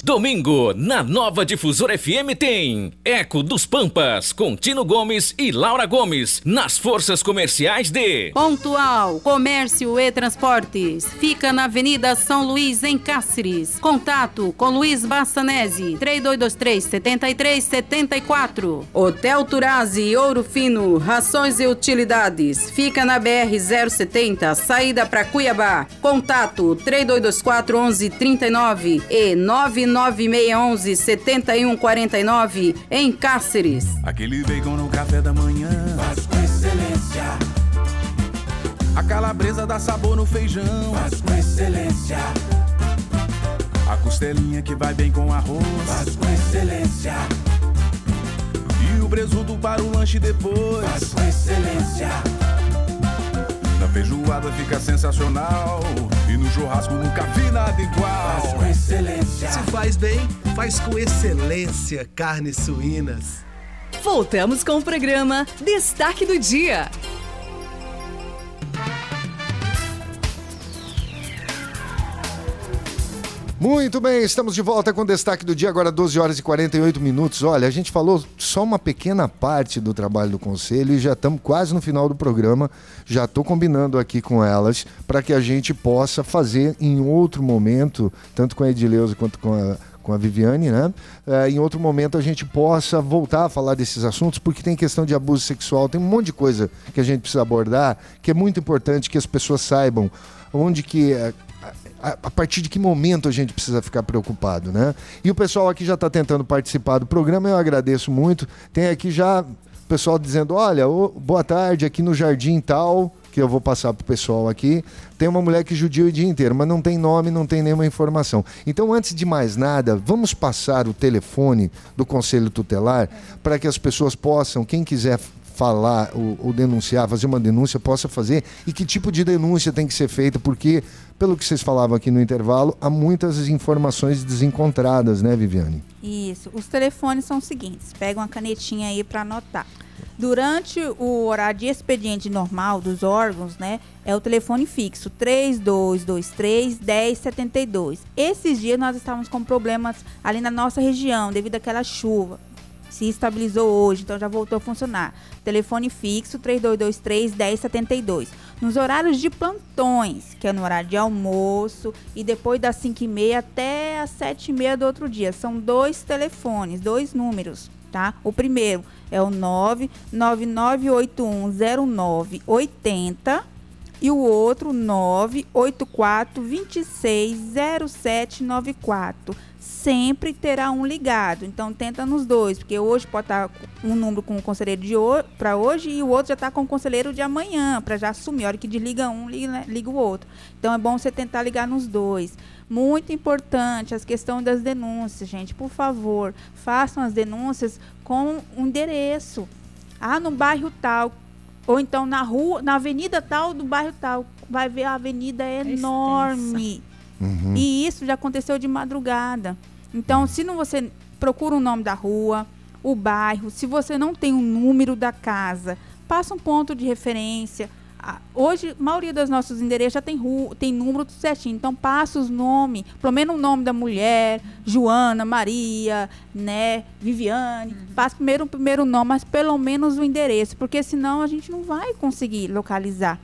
Domingo, na nova Difusora FM tem Eco dos Pampas, com Tino Gomes e Laura Gomes, nas forças comerciais de Pontual, Comércio e Transportes. Fica na Avenida São Luís, em Cáceres. Contato com Luiz Bassanese, 3223-7374. Hotel Turazi, Ouro Fino, Rações e Utilidades. Fica na BR-070, saída para Cuiabá. Contato 3224-1139 e 99 9611 7149 em Cáceres. Aquele bacon no café da manhã. Faz com excelência. A calabresa dá sabor no feijão. Faz com excelência. A costelinha que vai bem com arroz. Faz com excelência. E o presunto para o lanche depois. Faz com excelência. Na feijoada fica sensacional. E no churrasco nunca vi nada igual. Faz com excelência. Se faz bem, faz com excelência carnes suínas. Voltamos com o programa Destaque do Dia. Muito bem, estamos de volta com o destaque do dia, agora 12 horas e 48 minutos. Olha, a gente falou só uma pequena parte do trabalho do conselho e já estamos quase no final do programa. Já estou combinando aqui com elas para que a gente possa fazer em outro momento, tanto com a Edileuza quanto com a, com a Viviane, né? É, em outro momento a gente possa voltar a falar desses assuntos, porque tem questão de abuso sexual, tem um monte de coisa que a gente precisa abordar, que é muito importante que as pessoas saibam onde que é, a, partir de que momento a gente precisa ficar preocupado, né? E o pessoal aqui já está tentando participar do programa, eu agradeço muito. Tem aqui já o pessoal dizendo, olha, ô, boa tarde, aqui no Jardim tal, que eu vou passar pro pessoal aqui. Tem uma mulher que judia o dia inteiro, mas não tem nome, não tem nenhuma informação. Então, antes de mais nada, vamos passar o telefone do Conselho Tutelar para que as pessoas possam, quem quiser falar ou, ou, denunciar, fazer uma denúncia, possa fazer e que tipo de denúncia tem que ser feita, porque, pelo que vocês falavam aqui no intervalo, há muitas informações desencontradas, né, Viviane? Isso. Os telefones são os seguintes: pega uma canetinha aí para anotar. Durante o horário de expediente normal dos órgãos, né, é o telefone fixo 3223 1072. Esses dias nós estávamos com problemas ali na nossa região devido àquela chuva se estabilizou hoje, então já voltou a funcionar. Telefone fixo 3223 1072. Nos horários de plantões, que é no horário de almoço e depois das 5h30 até as 7h30 do outro dia. São dois telefones, dois números, tá? O primeiro é o 999810980 e o outro 984 26 0794. Sempre terá um ligado. Então tenta nos dois, porque hoje pode estar um número com o conselheiro de para hoje e o outro já está com o conselheiro de amanhã, para já assumir. A hora que desliga um, liga, né, liga o outro. Então é bom você tentar ligar nos dois. Muito importante as questões das denúncias, gente. Por favor, façam as denúncias com um endereço. Ah, no bairro tal, ou então na rua, na avenida tal do bairro tal. Vai ver a avenida é enorme. Uhum. E isso já aconteceu de madrugada. Então, se não você procura o nome da rua, o bairro, se você não tem o número da casa, passa um ponto de referência. Hoje, a maioria dos nossos endereços já tem, ru- tem número tudo certinho. Então, passa os nomes, pelo menos o nome da mulher, Joana, Maria, né, Viviane. Passa primeiro o primeiro nome, mas pelo menos o endereço, porque senão a gente não vai conseguir localizar.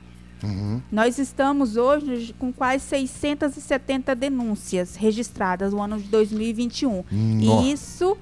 Nós estamos hoje com quase 670 denúncias registradas no ano de 2021. Nossa. E isso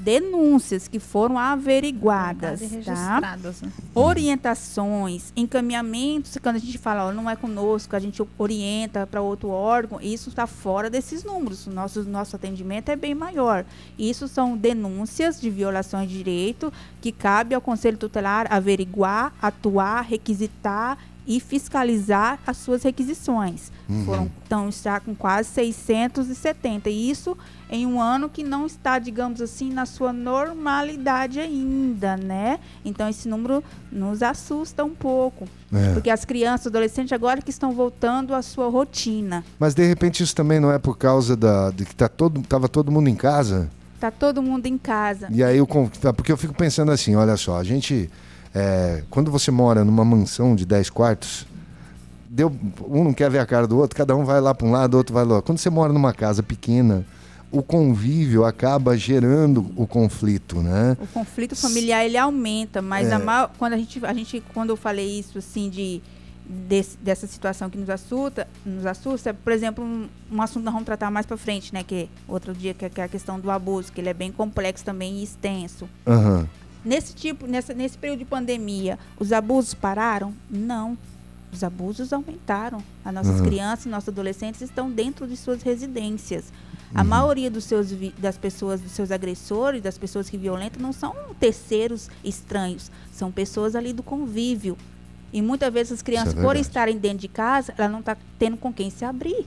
denúncias que foram averiguadas, tá? né? Orientações, encaminhamentos, quando a gente fala, ó, não é conosco, a gente orienta para outro órgão, isso está fora desses números. Nosso, nosso atendimento é bem maior. Isso são denúncias de violações de direito que cabe ao Conselho Tutelar averiguar, atuar, requisitar e fiscalizar as suas requisições. Uhum. Foram, então, está com quase 670. E isso em um ano que não está, digamos assim, na sua normalidade ainda, né? Então, esse número nos assusta um pouco. É. Porque as crianças, adolescentes, agora que estão voltando à sua rotina. Mas de repente isso também não é por causa da, de que tá todo, tava todo mundo em casa? Tá todo mundo em casa. E aí, eu, con- porque eu fico pensando assim, olha só, a gente, é, quando você mora numa mansão de 10 quartos, deu, um não quer ver a cara do outro, cada um vai lá para um lado, outro vai lá. Quando você mora numa casa pequena, o convívio acaba gerando o conflito, né? O conflito familiar ele aumenta, mas É. a quando a gente, a gente quando eu falei isso assim de desse- dessa situação que nos assusta, nos assusta, por exemplo, um, um assunto que nós vamos tratar mais para frente, né, que outro dia que é, que é a questão do abuso, que ele é bem complexo também e extenso. Aham. Nesse tipo, nessa, nesse período de pandemia, os abusos pararam? Não. Os abusos aumentaram. As nossas Uhum. crianças e nossos adolescentes estão dentro de suas residências. A Uhum. maioria dos seus, das pessoas, dos seus agressores, das pessoas que violentam, não são terceiros estranhos. São pessoas ali do convívio. E muitas vezes as crianças, por verdade. estarem dentro de casa, ela não está tendo com quem se abrir.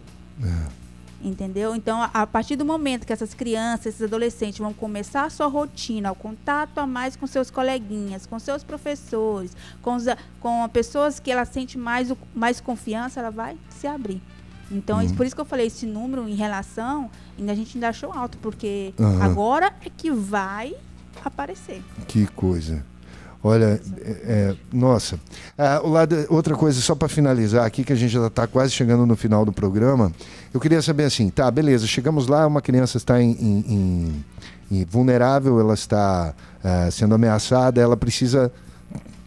Entendeu? Então, a, partir do momento que essas crianças, esses adolescentes vão começar a sua rotina, o contato a mais com seus coleguinhas, com seus professores, com, os, com pessoas que ela sente mais, mais confiança, ela vai se abrir. Então, isso- Uhum. por isso que eu falei, esse número em relação, ainda a gente ainda achou alto, porque Aham. agora é que vai aparecer. Que coisa. Olha, é, é, nossa. Ah, o lado, outra coisa, só para finalizar aqui, que a gente já está quase chegando no final do programa. Eu queria saber assim, tá, beleza, chegamos lá, uma criança está em, em- em- em vulnerável, ela está ah, sendo ameaçada, ela precisa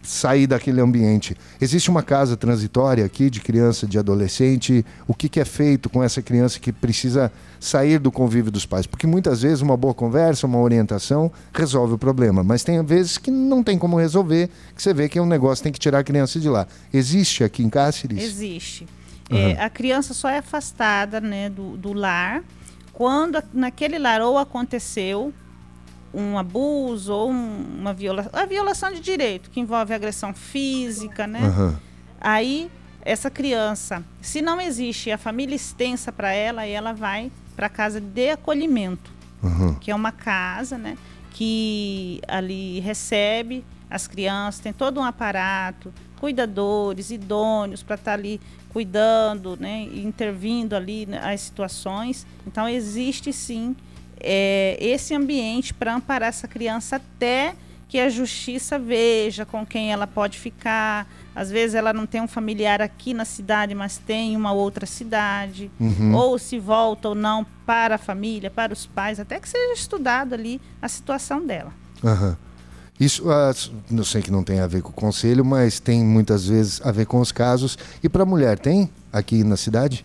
sair daquele ambiente. Existe uma casa transitória aqui de criança, de adolescente? O que, que é feito com essa criança que precisa sair do convívio dos pais? Porque muitas vezes uma boa conversa, uma orientação resolve o problema, mas tem vezes que não tem como resolver, que você vê que é um negócio tem que tirar a criança de lá. Existe aqui em Cáceres? Existe. Aham. É, a criança só é afastada né, do, do lar quando naquele lar ou aconteceu um abuso ou um- uma violação, a violação de direito, que envolve agressão física, né? Aham. Aí essa criança, se não existe a família extensa para ela, ela vai para a casa de acolhimento, Aham. que é uma casa, né, que ali recebe as crianças, tem todo um aparato, cuidadores, idôneos para estar ali cuidando, né, intervindo ali né, as situações. Então existe sim é, esse ambiente para amparar essa criança até que a justiça veja com quem ela pode ficar. Às vezes ela não tem um familiar aqui na cidade, mas tem em uma outra cidade. Uhum. Ou se volta ou não para a família, para os pais, até que seja estudado ali a situação dela. Aham. Isso, ah, s- não sei que não tem a ver com o conselho, mas tem muitas vezes a ver com os casos. E para a mulher, tem aqui na cidade?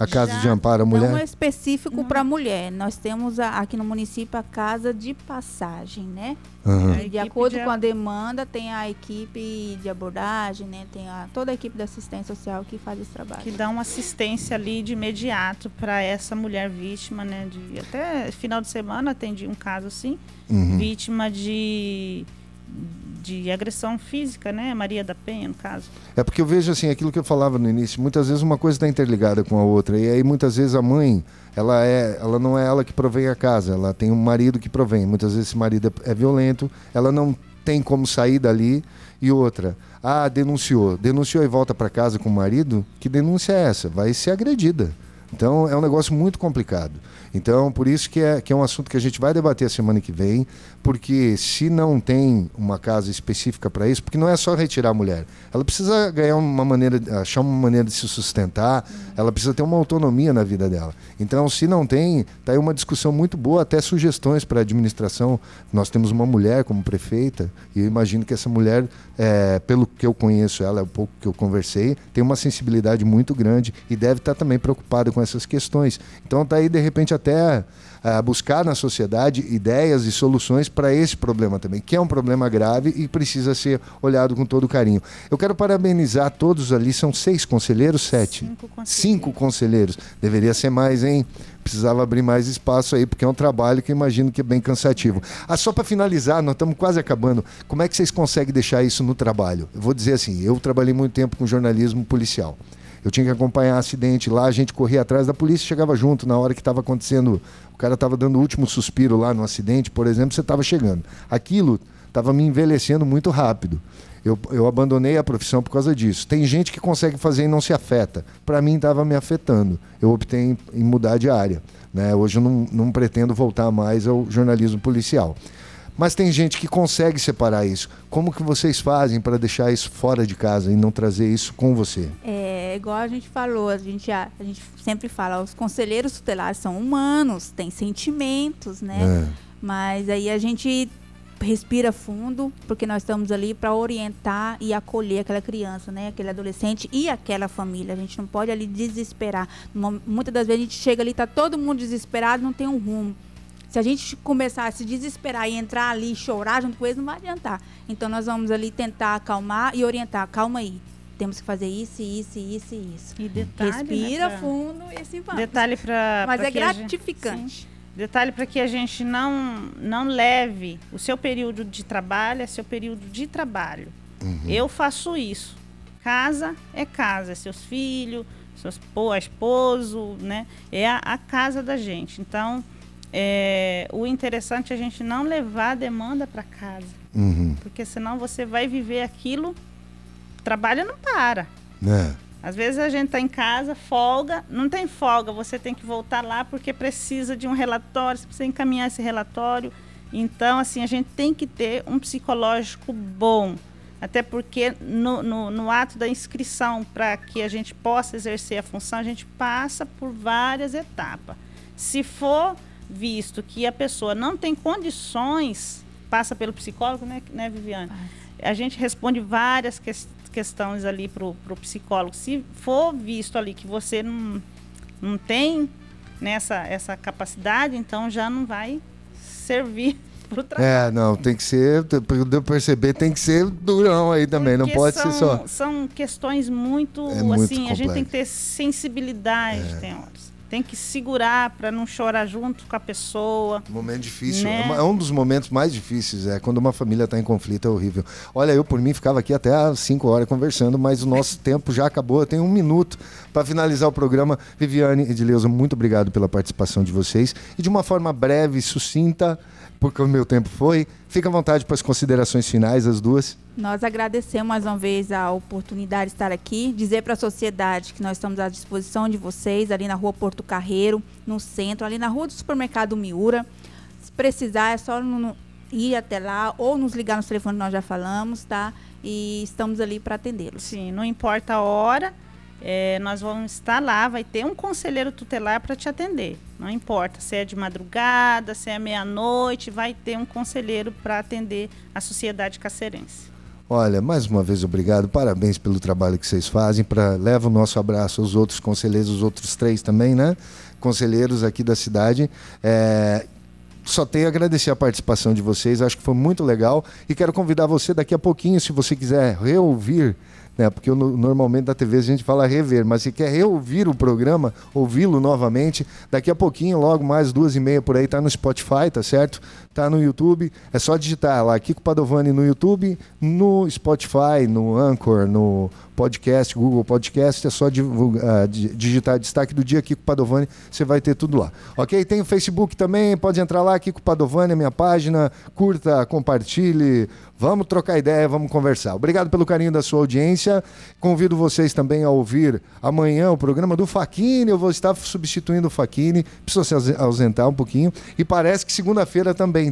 A Casa Já de Amparo à Não é Mulher? específico para mulher. Nós temos a- aqui no município a casa de passagem, né? A de acordo de- com a demanda, tem a equipe de abordagem, né? Tem a, toda a equipe da assistência social que faz esse trabalho. que dá uma assistência ali de imediato para essa mulher vítima, né? De, até final de semana atendi um caso assim, Uhum. vítima de, de agressão física, né? Maria da Penha, no caso. É porque eu vejo assim, aquilo que eu falava no início, muitas vezes uma coisa está interligada com a outra. E aí muitas vezes a mãe, ela é, ela não é ela que provém a casa, ela tem um marido que provém. Muitas vezes esse marido é é violento, ela não tem como sair dali. E outra, ah, denunciou. Denunciou e volta para casa com o marido? Que denúncia é essa? Vai ser agredida. Então é um negócio muito complicado. Então, por isso que é, que é um assunto que a gente vai debater a semana que vem, porque se não tem uma casa específica para isso, porque não é só retirar a mulher, ela precisa ganhar uma maneira, achar uma maneira de se sustentar, ela precisa ter uma autonomia na vida dela. Então, se não tem, tá aí uma discussão muito boa, até sugestões para a administração. Nós temos uma mulher como prefeita, e eu imagino que essa mulher, é, pelo que eu conheço ela, é o pouco que eu conversei, tem uma sensibilidade muito grande e deve estar também preocupada com essas questões. Então, tá aí, de repente, até ah, buscar na sociedade ideias e soluções para esse problema também, que é um problema grave e precisa ser olhado com todo carinho. Eu quero parabenizar todos ali, são seis conselheiros, sete? Cinco conselheiros. Cinco conselheiros. Deveria ser mais, hein? Precisava abrir mais espaço aí, porque é um trabalho que eu imagino que é bem cansativo. Ah, só para finalizar, nós estamos quase acabando. Como é que vocês conseguem deixar isso no trabalho? Eu vou dizer assim, eu trabalhei muito tempo com jornalismo policial. Eu tinha que acompanhar acidente lá, a gente corria atrás da polícia, chegava junto na hora que estava acontecendo. O cara estava dando o último suspiro lá no acidente, por exemplo, você estava chegando. Aquilo estava me envelhecendo muito rápido. Eu, eu abandonei a profissão por causa disso. Tem gente que consegue fazer e não se afeta. Para mim, estava me afetando. Eu optei em, em mudar de área. Né? Hoje eu não, não pretendo voltar mais ao jornalismo policial. Mas tem gente que consegue separar isso. Como que vocês fazem para deixar isso fora de casa e não trazer isso com você? É igual a gente falou, a gente, a, a gente sempre fala, os conselheiros tutelares são humanos, têm sentimentos, né? É. Mas aí a gente respira fundo, porque nós estamos ali para orientar e acolher aquela criança, né? Aquele adolescente e aquela família. A gente não pode ali desesperar. Muitas das vezes a gente chega ali, tá todo mundo desesperado, não tem um rumo. Se a gente começar a se desesperar e entrar ali e chorar junto com eles, não vai adiantar. Então nós vamos ali tentar acalmar e orientar. Calma aí. Temos que fazer isso, isso, isso e isso. E detalhe, Respira né, pra- fundo e assim vamos. Detalhe para Mas é gratificante. Detalhe para que a gente não não leve o seu período de trabalho é seu período de trabalho. Eu faço isso. Casa é casa, é seus filhos, espo- esposo, né? É a, a casa da gente. Então, é, o interessante é a gente não levar a demanda para casa, Uhum. porque senão você vai viver aquilo. Trabalho não para. É. Às vezes a gente está em casa, folga, não tem folga, você tem que voltar lá porque precisa de um relatório, você precisa encaminhar esse relatório. Então, assim, a gente tem que ter um psicológico bom. Até porque no, no, no ato da inscrição, para que a gente possa exercer a função, a gente passa por várias etapas. Se for visto que a pessoa não tem condições, passa pelo psicólogo, né, né Viviane? A gente responde várias ques- questões ali para o psicólogo. Se for visto ali que você não, não tem nessa essa capacidade, então já não vai servir para o trabalho. É, não, tem que ser, para eu perceber, tem que ser durão aí também, não Porque pode são, ser só. São questões muito, É muito assim, a gente tem que ter sensibilidade, tem horas. Tem que segurar para não chorar junto com a pessoa. Momento difícil. Né? É É um dos momentos mais difíceis, é quando uma família está em conflito, é horrível. Olha, eu por mim ficava aqui até às 5 horas conversando, mas o nosso tempo já acabou. Eu tenho um minuto para finalizar o programa. Viviane e Edileuza, muito obrigado pela participação de vocês. E de uma forma breve, sucinta, porque o meu tempo foi, fica à vontade para as considerações finais, as duas. Nós agradecemos mais uma vez a oportunidade de estar aqui, dizer para a sociedade que nós estamos à disposição de vocês ali na rua Porto Carreiro, no centro, ali na rua do supermercado Miura. Se precisar, é só ir até lá ou nos ligar no telefone que nós já falamos, tá? E estamos ali para atendê-los. Sim, não importa a hora, é, nós vamos estar lá, vai ter um conselheiro tutelar para te atender. Não importa se é de madrugada, se é meia-noite, vai ter um conselheiro para atender a sociedade cacerense. Olha, mais uma vez obrigado, parabéns pelo trabalho que vocês fazem. Pra, leva o nosso abraço aos outros conselheiros, os outros três também, né? Conselheiros aqui da cidade. É, só tenho a agradecer a participação de vocês, acho que foi muito legal. E quero convidar você daqui a pouquinho, se você quiser reouvir né? Porque eu, no- normalmente na TV a gente fala rever, mas se quer reouvir o programa, ouvi-lo novamente, daqui a pouquinho, logo mais duas e meia por aí, tá no Spotify, tá certo? Tá no YouTube, é só digitar lá Kiko Padovani no YouTube, no Spotify, no Anchor, no podcast, Google Podcast, é só ah, di- digitar destaque do dia Kiko Padovani, você vai ter tudo lá. Ok? Tem o Facebook também, pode entrar lá, Kiko Padovani, a minha página, curta, compartilhe, vamos trocar ideia, vamos conversar. Obrigado pelo carinho da sua audiência. Convido vocês também a ouvir amanhã o programa do Faquini. Eu vou estar substituindo o Faquini, precisa se ausen- ausentar um pouquinho. E parece que segunda-feira também,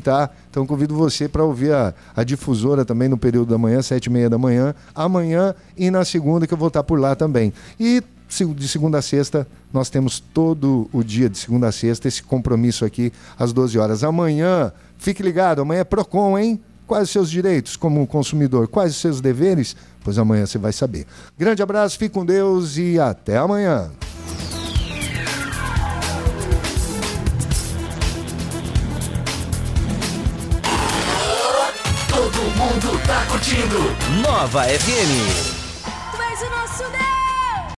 Então convido você para ouvir a, a difusora também no período da manhã, sete e meia da manhã, amanhã e na segunda, que eu vou estar por lá também. E de segunda a sexta, nós temos todo o dia de segunda a sexta esse compromisso aqui às 12 horas. Amanhã, fique ligado, amanhã é Procon, hein? Quais os seus direitos como consumidor? Quais os seus deveres? Pois amanhã você vai saber. Grande abraço, fique com Deus e até amanhã. Curtindo. Nova FM.